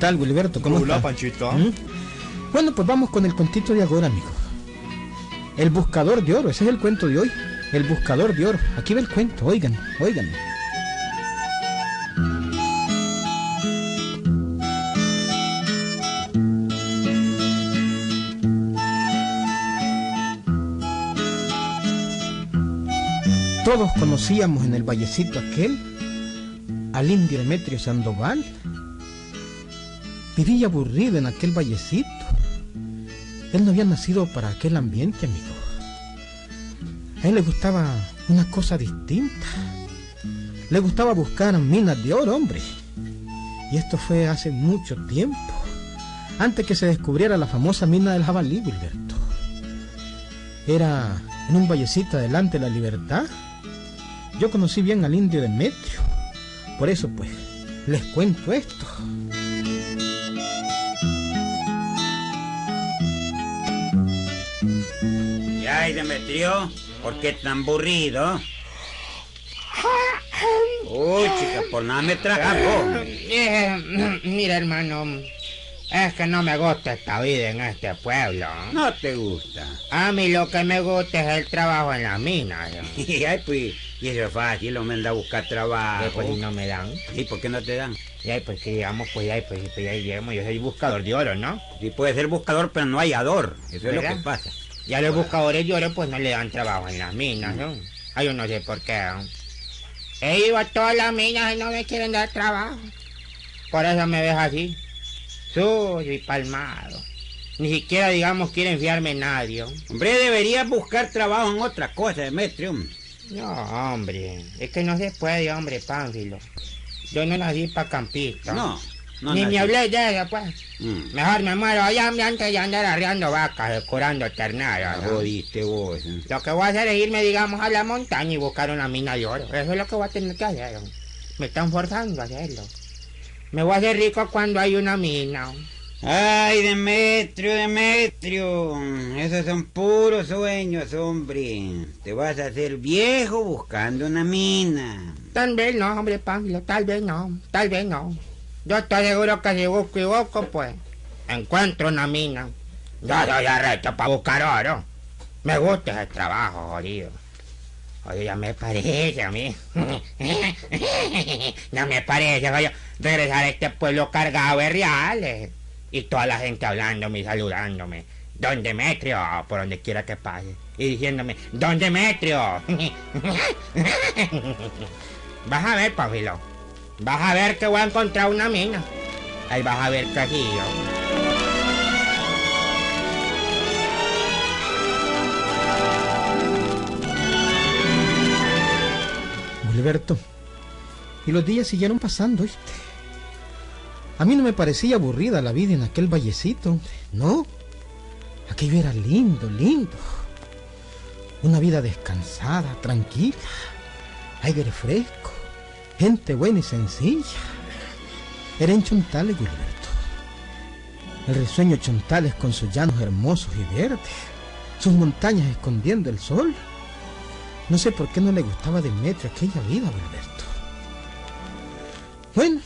tal, Wilberto? ¿Cómo Hola, está? Panchito. ¿Mm? Bueno, pues vamos con el contito de ahora, amigo. El buscador de oro, ese es el cuento de hoy. El buscador de oro. Aquí va el cuento, oigan, oigan. Todos conocíamos en el vallecito aquel al indio Demetrio Sandoval. Vivía aburrido en aquel vallecito. Él no había nacido para aquel ambiente, amigo. A él le gustaba una cosa distinta. Le gustaba buscar minas de oro, hombre. Y esto fue hace mucho tiempo, antes que se descubriera la famosa mina del jabalí, Wilberto. Era en un vallecito adelante de la libertad. Yo conocí bien al indio Demetrio. Por eso, pues, les cuento esto. Ay, Demetrio, ¿por qué tan aburrido? Uy, chica, por nada me tragas vos. Eh, mira, hermano, es que no me gusta esta vida en este pueblo. No te gusta. A mí lo que me gusta es el trabajo en la mina. ¿no? Y ay, pues, y eso es fácil, lo manda a buscar trabajo. Eh, pues si no me dan. ¿Y por qué no te dan? Y ahí pues que digamos, pues ahí pues, pues ahí llegamos, yo soy buscador de oro, ¿no? Sí puede ser buscador, pero no hallador. Eso es lo que pasa. Y a los buscadores de oro pues no le dan trabajo en las minas, ¿no? Ay, yo no sé por qué. ¿no? He ido a todas las minas y no me quieren dar trabajo. Por eso me ves así, suyo y palmado. Ni siquiera, digamos, quieren fiarme nadie. Hombre, deberías buscar trabajo en otra cosa, Demetrio. No, hombre, es que no se puede, hombre, Pánfilo. Yo no nací para campista. No, no. Ni me hablé de eso, pues. Mm. Mejor me muero allá antes de andar arreando vacas, curando ternadas. Ah, ¿no? Jodiste vos. Lo que voy a hacer es irme, digamos, a la montaña y buscar una mina de oro. Eso es lo que voy a tener que hacer. Me están forzando a hacerlo. Me voy a hacer rico cuando hay una mina. Ay, Demetrio, Demetrio. Esos son puros sueños, hombre. Te vas a hacer viejo buscando una mina. Tal vez no, hombre, Pánfilo, tal vez no, tal vez no. Yo estoy seguro que si busco y busco, pues, encuentro una mina. Yo soy arrecho para buscar oro. Me gusta ese trabajo, jodido. Oye, ya me parece a mí. no me parece, oye, regresar a este pueblo cargado de reales. Y toda la gente hablándome y saludándome. Don Demetrio, por donde quiera que pase. Y diciéndome, Don Demetrio. Vas a ver, Pablo. Vas a ver que voy a encontrar una mina. Ahí vas a ver cajillo. Wilberto. Y los días siguieron pasando, ¿viste? A mí no me parecía aburrida la vida en aquel vallecito. No. Aquello era lindo, lindo. Una vida descansada, tranquila. Aire fresco. Gente buena y sencilla. Era en Chontales, Wilberto. El risueño Chontales con sus llanos hermosos y verdes. Sus montañas escondiendo el sol. No sé por qué no le gustaba Demetrio aquella vida, Wilberto. Bueno,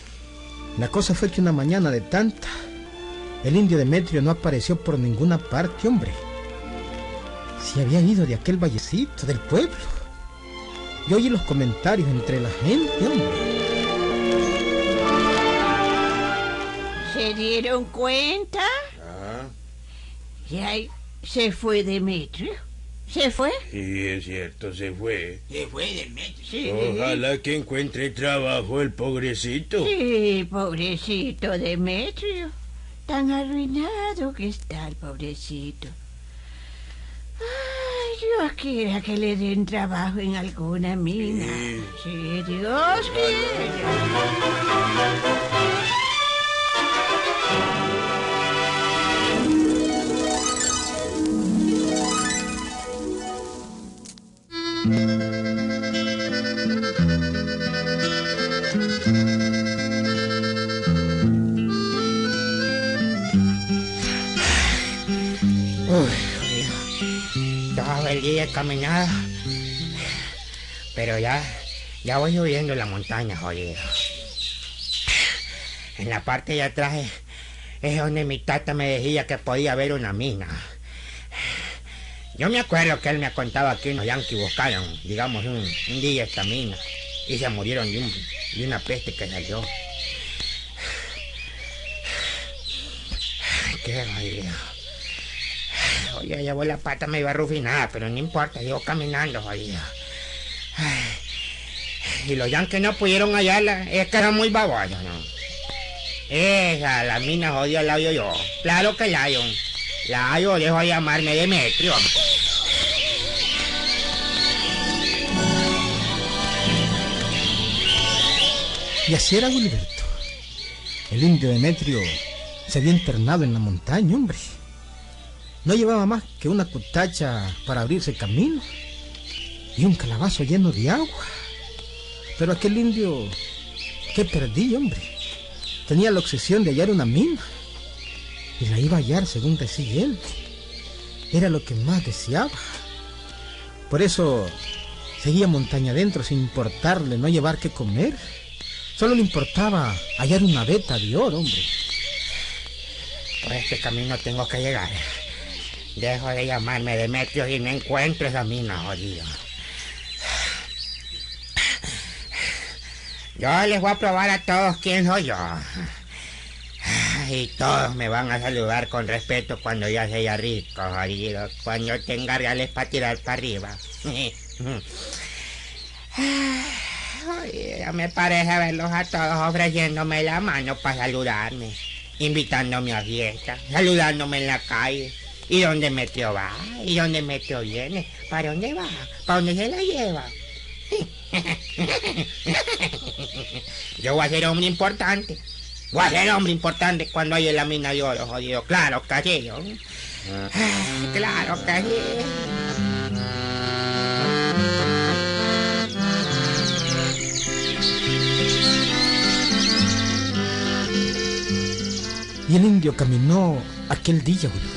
la cosa fue que una mañana de tanta, el indio Demetrio no apareció por ninguna parte, hombre. Se había ido de aquel vallecito del pueblo. Yo oí los comentarios entre la gente, hombre. ¿Se dieron cuenta? Ah, Y ahí se fue Demetrio. ¿Se fue? sí, es cierto, se fue. Se fue Demetrio. Sí. Ojalá que encuentre trabajo el pobrecito. Sí, pobrecito Demetrio. Tan arruinado que está el pobrecito. Dios quiera que le den trabajo en alguna mina. Sí. Sí, Dios quiera. Día caminado. Pero ya, ya voy subiendo la montaña, jodido. En la parte de atrás es donde mi tata me decía que podía haber una mina. Yo me acuerdo que él me contaba que unos yanquis buscaron, digamos, un, día esta mina y se murieron de, de una peste que salió. Qué jodido. Oye, llevó la pata, me iba rufinada, pero no importa, yo caminando, jodido. Ay, Y los yanquis no pudieron hallarla, es que eran muy babosos, ¿no? Esa, la mina jodida la hallo yo. Claro que la hallo. La hallo, dejo de llamarme Demetrio. Y así era Gilberto. El indio Demetrio se había internado en la montaña, hombre. No llevaba más que una cutacha para abrirse camino y un calabazo lleno de agua. Pero aquel indio, qué perdí, hombre. Tenía la obsesión de hallar una mina y la iba a hallar según decía él. Era lo que más deseaba. Por eso seguía montaña adentro sin importarle no llevar que comer. Solo le importaba hallar una veta de oro, hombre. Por este camino tengo que llegar. Dejo de llamarme Demetrio y no encuentro esa mina, jodido. Yo les voy a probar a todos quién soy yo. Y todos me van a saludar con respeto cuando ya sea rico, jodido. Cuando tenga reales para tirar para arriba. Me parece verlos a todos ofreciéndome la mano para saludarme, invitándome a fiesta, saludándome en la calle. ¿Y dónde metió va? ¿Y dónde metió viene? ¿Para dónde va? ¿Para dónde se la lleva? Yo voy a ser hombre importante. Voy a ser hombre importante cuando haya la mina de oro, jodido. Claro que sí. ¿no? Claro que sí. Y el indio caminó aquel día, Gilberto.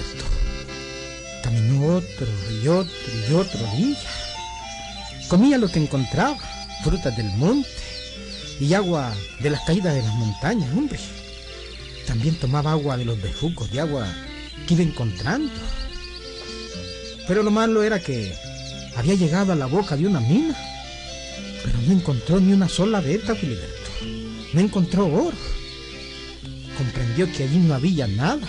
Otro y otro y otro día. Comía lo que encontraba, frutas del monte y agua de las caídas de las montañas, hombre. También tomaba agua de los bejucos de agua que iba encontrando. Pero lo malo era que había llegado a la boca de una mina, pero no encontró ni una sola veta, Gilberto. No encontró oro comprendió que allí no había nada.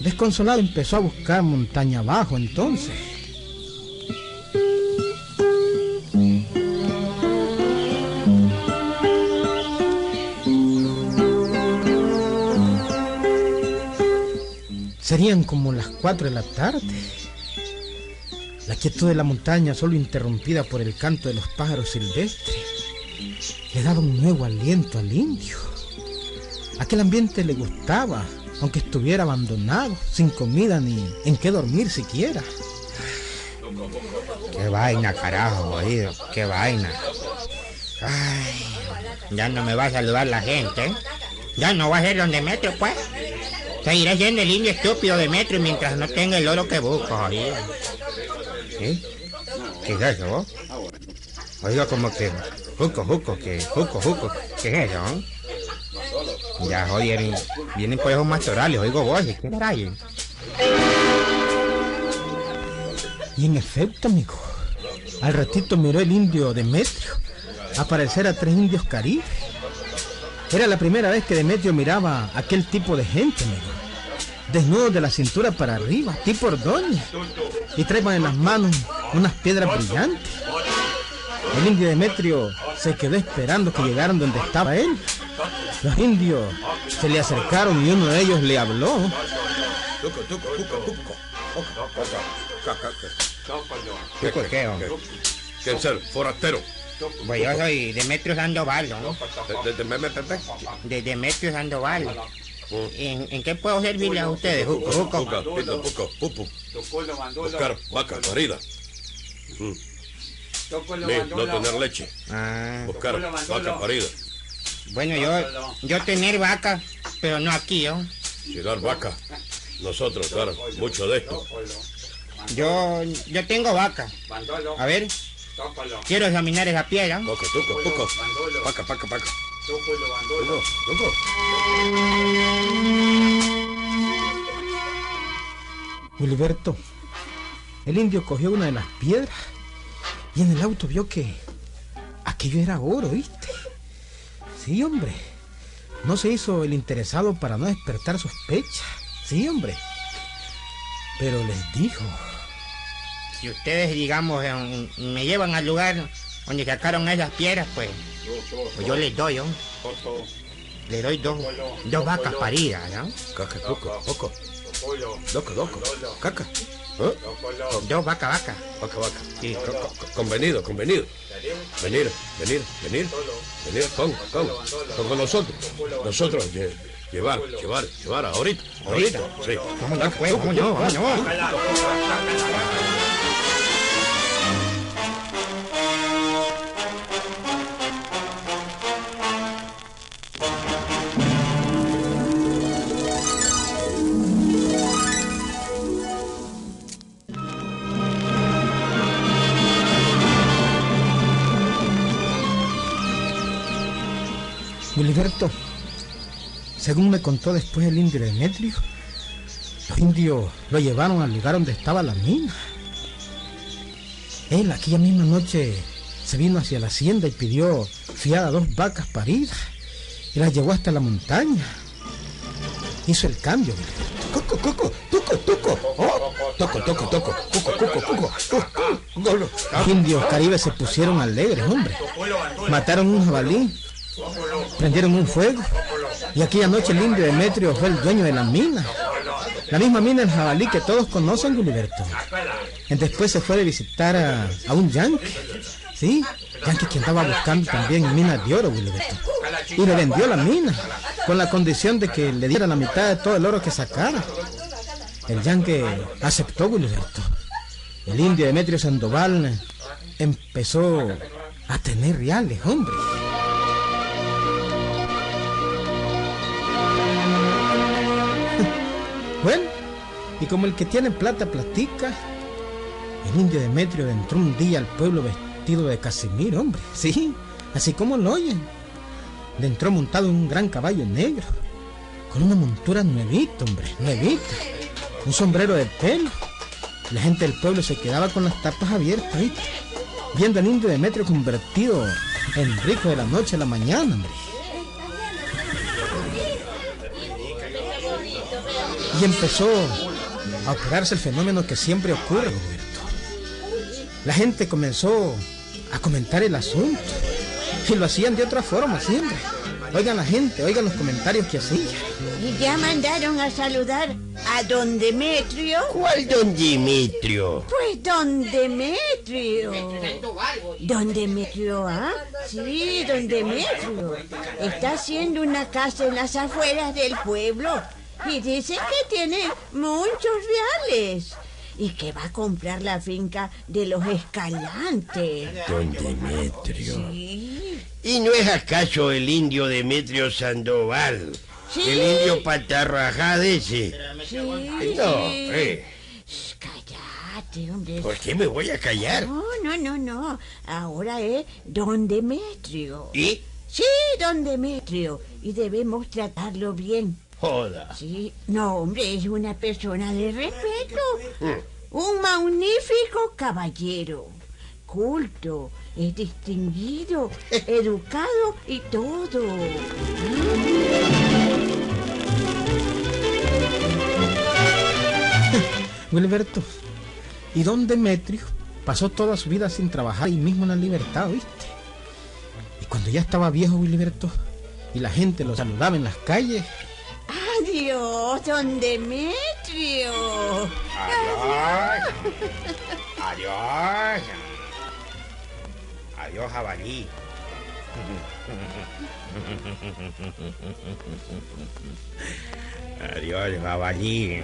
Desconsolado empezó a buscar montaña abajo entonces. Serían como las cuatro de la tarde. La quietud de la montaña, solo interrumpida por el canto de los pájaros silvestres, le daba un nuevo aliento al indio. Aquel ambiente le gustaba, aunque estuviera abandonado, sin comida ni en qué dormir siquiera. Qué vaina, carajo, oído. Qué vaina. Ya no me va a saludar la gente. Ya no va a ser donde metro, pues. Seguiré siendo el indio estúpido de metro mientras no tenga el oro que busco, oído. ¿Sí? ¿Qué es eso? Oiga, como que... Juco, juco, que... Juco, juco. ¿Qué es eso? Ya, oye, vienen, por esos mastorales, oigo voces, ¿qué rayo? Y en efecto, amigo, al ratito miró el indio Demetrio aparecer a tres indios caribes. Era la primera vez que Demetrio miraba a aquel tipo de gente, amigo. Desnudos de la cintura para arriba, tipo Ordóñez. Y traían en las manos unas piedras brillantes. El indio Demetrio se quedó esperando que llegaran donde estaba él. Los indios se le acercaron y uno de ellos le habló. ¿Qué? ¿Qué es el forastero? Pues yo soy Demetrio Sandoval, ¿no? De- de- de- me- me- me- me- De Demetrio Sandoval. ¿En, en qué puedo servirle a ustedes, Juco? Juco? Pupu. Buscar vaca parida. Mm. No tener leche. Ah, Buscar vaca parida. Bueno, yo, yo tener vaca, pero no aquí, ¿no? Llegar vaca. Nosotros dar mucho de esto. Yo, yo tengo vaca. A ver, quiero examinar esa piedra. Poco, tuco. Vaca, vaca, vaca. El indio cogió una de las piedras y en el auto vio que aquello era oro, ¿viste? Sí, hombre. No se hizo el interesado para no despertar sospechas. Sí, hombre. Pero les dijo. Si ustedes, digamos, me llevan al lugar donde sacaron esas piedras, pues, pues yo les doy, ¿no? Le doy dos, dos vacas paridas, ¿no? Caca, coco, coco. Loco, loco. Caca. ¿Eh? Dos vacas, vacas. Vaca, vaca. Sí, co- convenido, convenido. Venir, venir, venir. Con, con, con, con nosotros. Nosotros lle- llevar, llevar, llevar ahorita. Ahorita. Sí. Vámonos, pues, vámonos, vámonos. Wilberto, según me contó después el indio Demetrio, los indios lo llevaron al lugar donde estaba la mina. Él aquella misma noche se vino hacia la hacienda y pidió fiada dos vacas paridas y las llevó hasta la montaña. Hizo el cambio. Coco, coco, tuco, tuco. Oh, toco, toco, toco. Cuco, cuco, cuco. Los indios caribes se pusieron alegres, hombre. Mataron un jabalí, prendieron un fuego. Y aquella noche el indio Demetrio fue el dueño de la mina. La misma mina del jabalí que todos conocen, Gilberto. Después se fue de visitar a, a un yanqui. Sí, yanqui que andaba buscando también minas de oro, Gilberto. Y le vendió la mina, con la condición de que le diera la mitad de todo el oro que sacara. El yanqui aceptó, Gilberto. El indio Demetrio Sandoval empezó a tener reales, hombre. Y como el que tiene plata platica, el indio Demetrio entró un día al pueblo vestido de casimiro, hombre. Sí, así como lo oyen. Le entró montado en un gran caballo negro, con una montura nuevita, hombre, nuevita. Un sombrero de pelo. La gente del pueblo se quedaba con las tapas abiertas. Viendo al indio Demetrio convertido en rico de la noche a la mañana, hombre. Y empezó a operarse el fenómeno que siempre ocurre, Roberto. La gente comenzó a comentar el asunto. Y lo hacían de otra forma siempre. Oigan la gente, oigan los comentarios que hacía. Y ya mandaron a saludar a don Demetrio. ¿Cuál don Dimitrio? Pues don Demetrio. Don Demetrio, ¿ah? Sí, don Demetrio. Está haciendo una casa en las afueras del pueblo. Y dice que tiene muchos reales. Y que va a comprar la finca de los Escalantes. Don Demetrio. Sí. ¿Y no es acaso el indio Demetrio Sandoval? Sí. El indio patarrajá de ese. Sí. No, eh. Cállate, hombre. ¿Por qué me voy a callar? No, no, no, no. Ahora es don Demetrio. ¿Y? Sí, don Demetrio. Y debemos tratarlo bien. Joda. Sí. No, hombre, es una persona de respeto. Un magnífico caballero. Culto, es distinguido, educado y todo. Wilberto, y don Demetrio pasó toda su vida sin trabajar ahí mismo en la libertad, ¿viste? Y cuando ya estaba viejo Wilberto y la gente lo saludaba en las calles, Adiós, don Demetrio. Adiós. Adiós. Adiós, jabalí. Adiós, jabalí.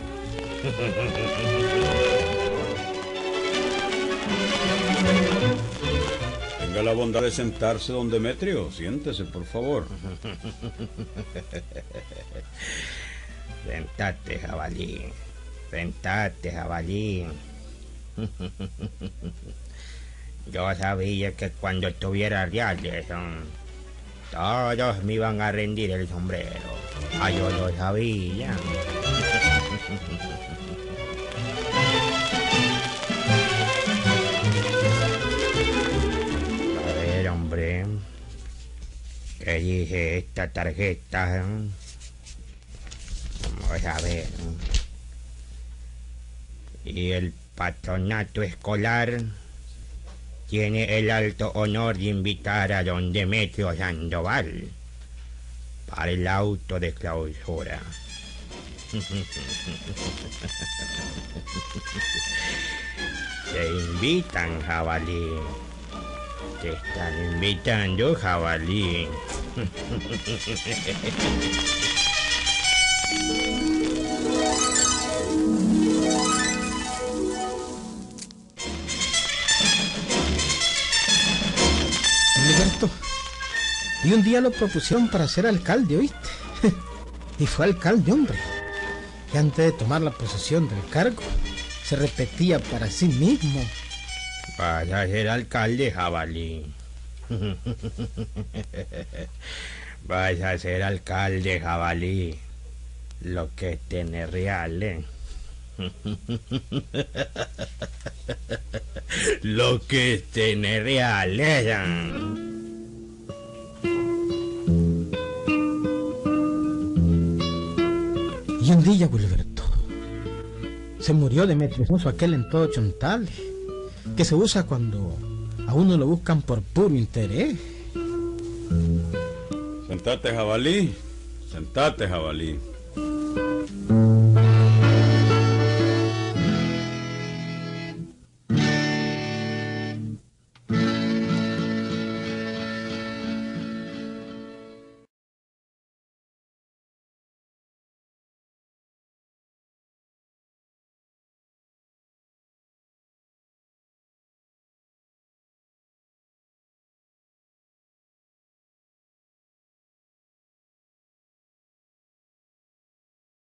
Tenga la bondad de sentarse, don Demetrio. Siéntese, por favor. Sentate, jabalí. Sentate, jabalí. Yo sabía que cuando tuviera reales, Todos me iban a rendir el sombrero. Ah, yo lo sabía. A ver, hombre. ¿Qué dice esta tarjeta? Vamos a ver. Y el patronato escolar tiene el alto honor de invitar a don Demetrio Sandoval para el auto de clausura. Te invitan, jabalí. Te están invitando, jabalí. Y un día lo propusieron para ser alcalde, ¿oíste? y fue alcalde, hombre. Y antes de tomar la posesión del cargo, se repetía para sí mismo. Vas a ser alcalde, jabalí. Vas a ser alcalde, jabalí. Lo que es tener real, ¿eh? Lo que es tener real, ¿eh? Un día, se murió Demetrio Hermoso, aquel en todo chontal, que se usa cuando a uno lo buscan por puro interés. Sentate, jabalí. Sentate, jabalí.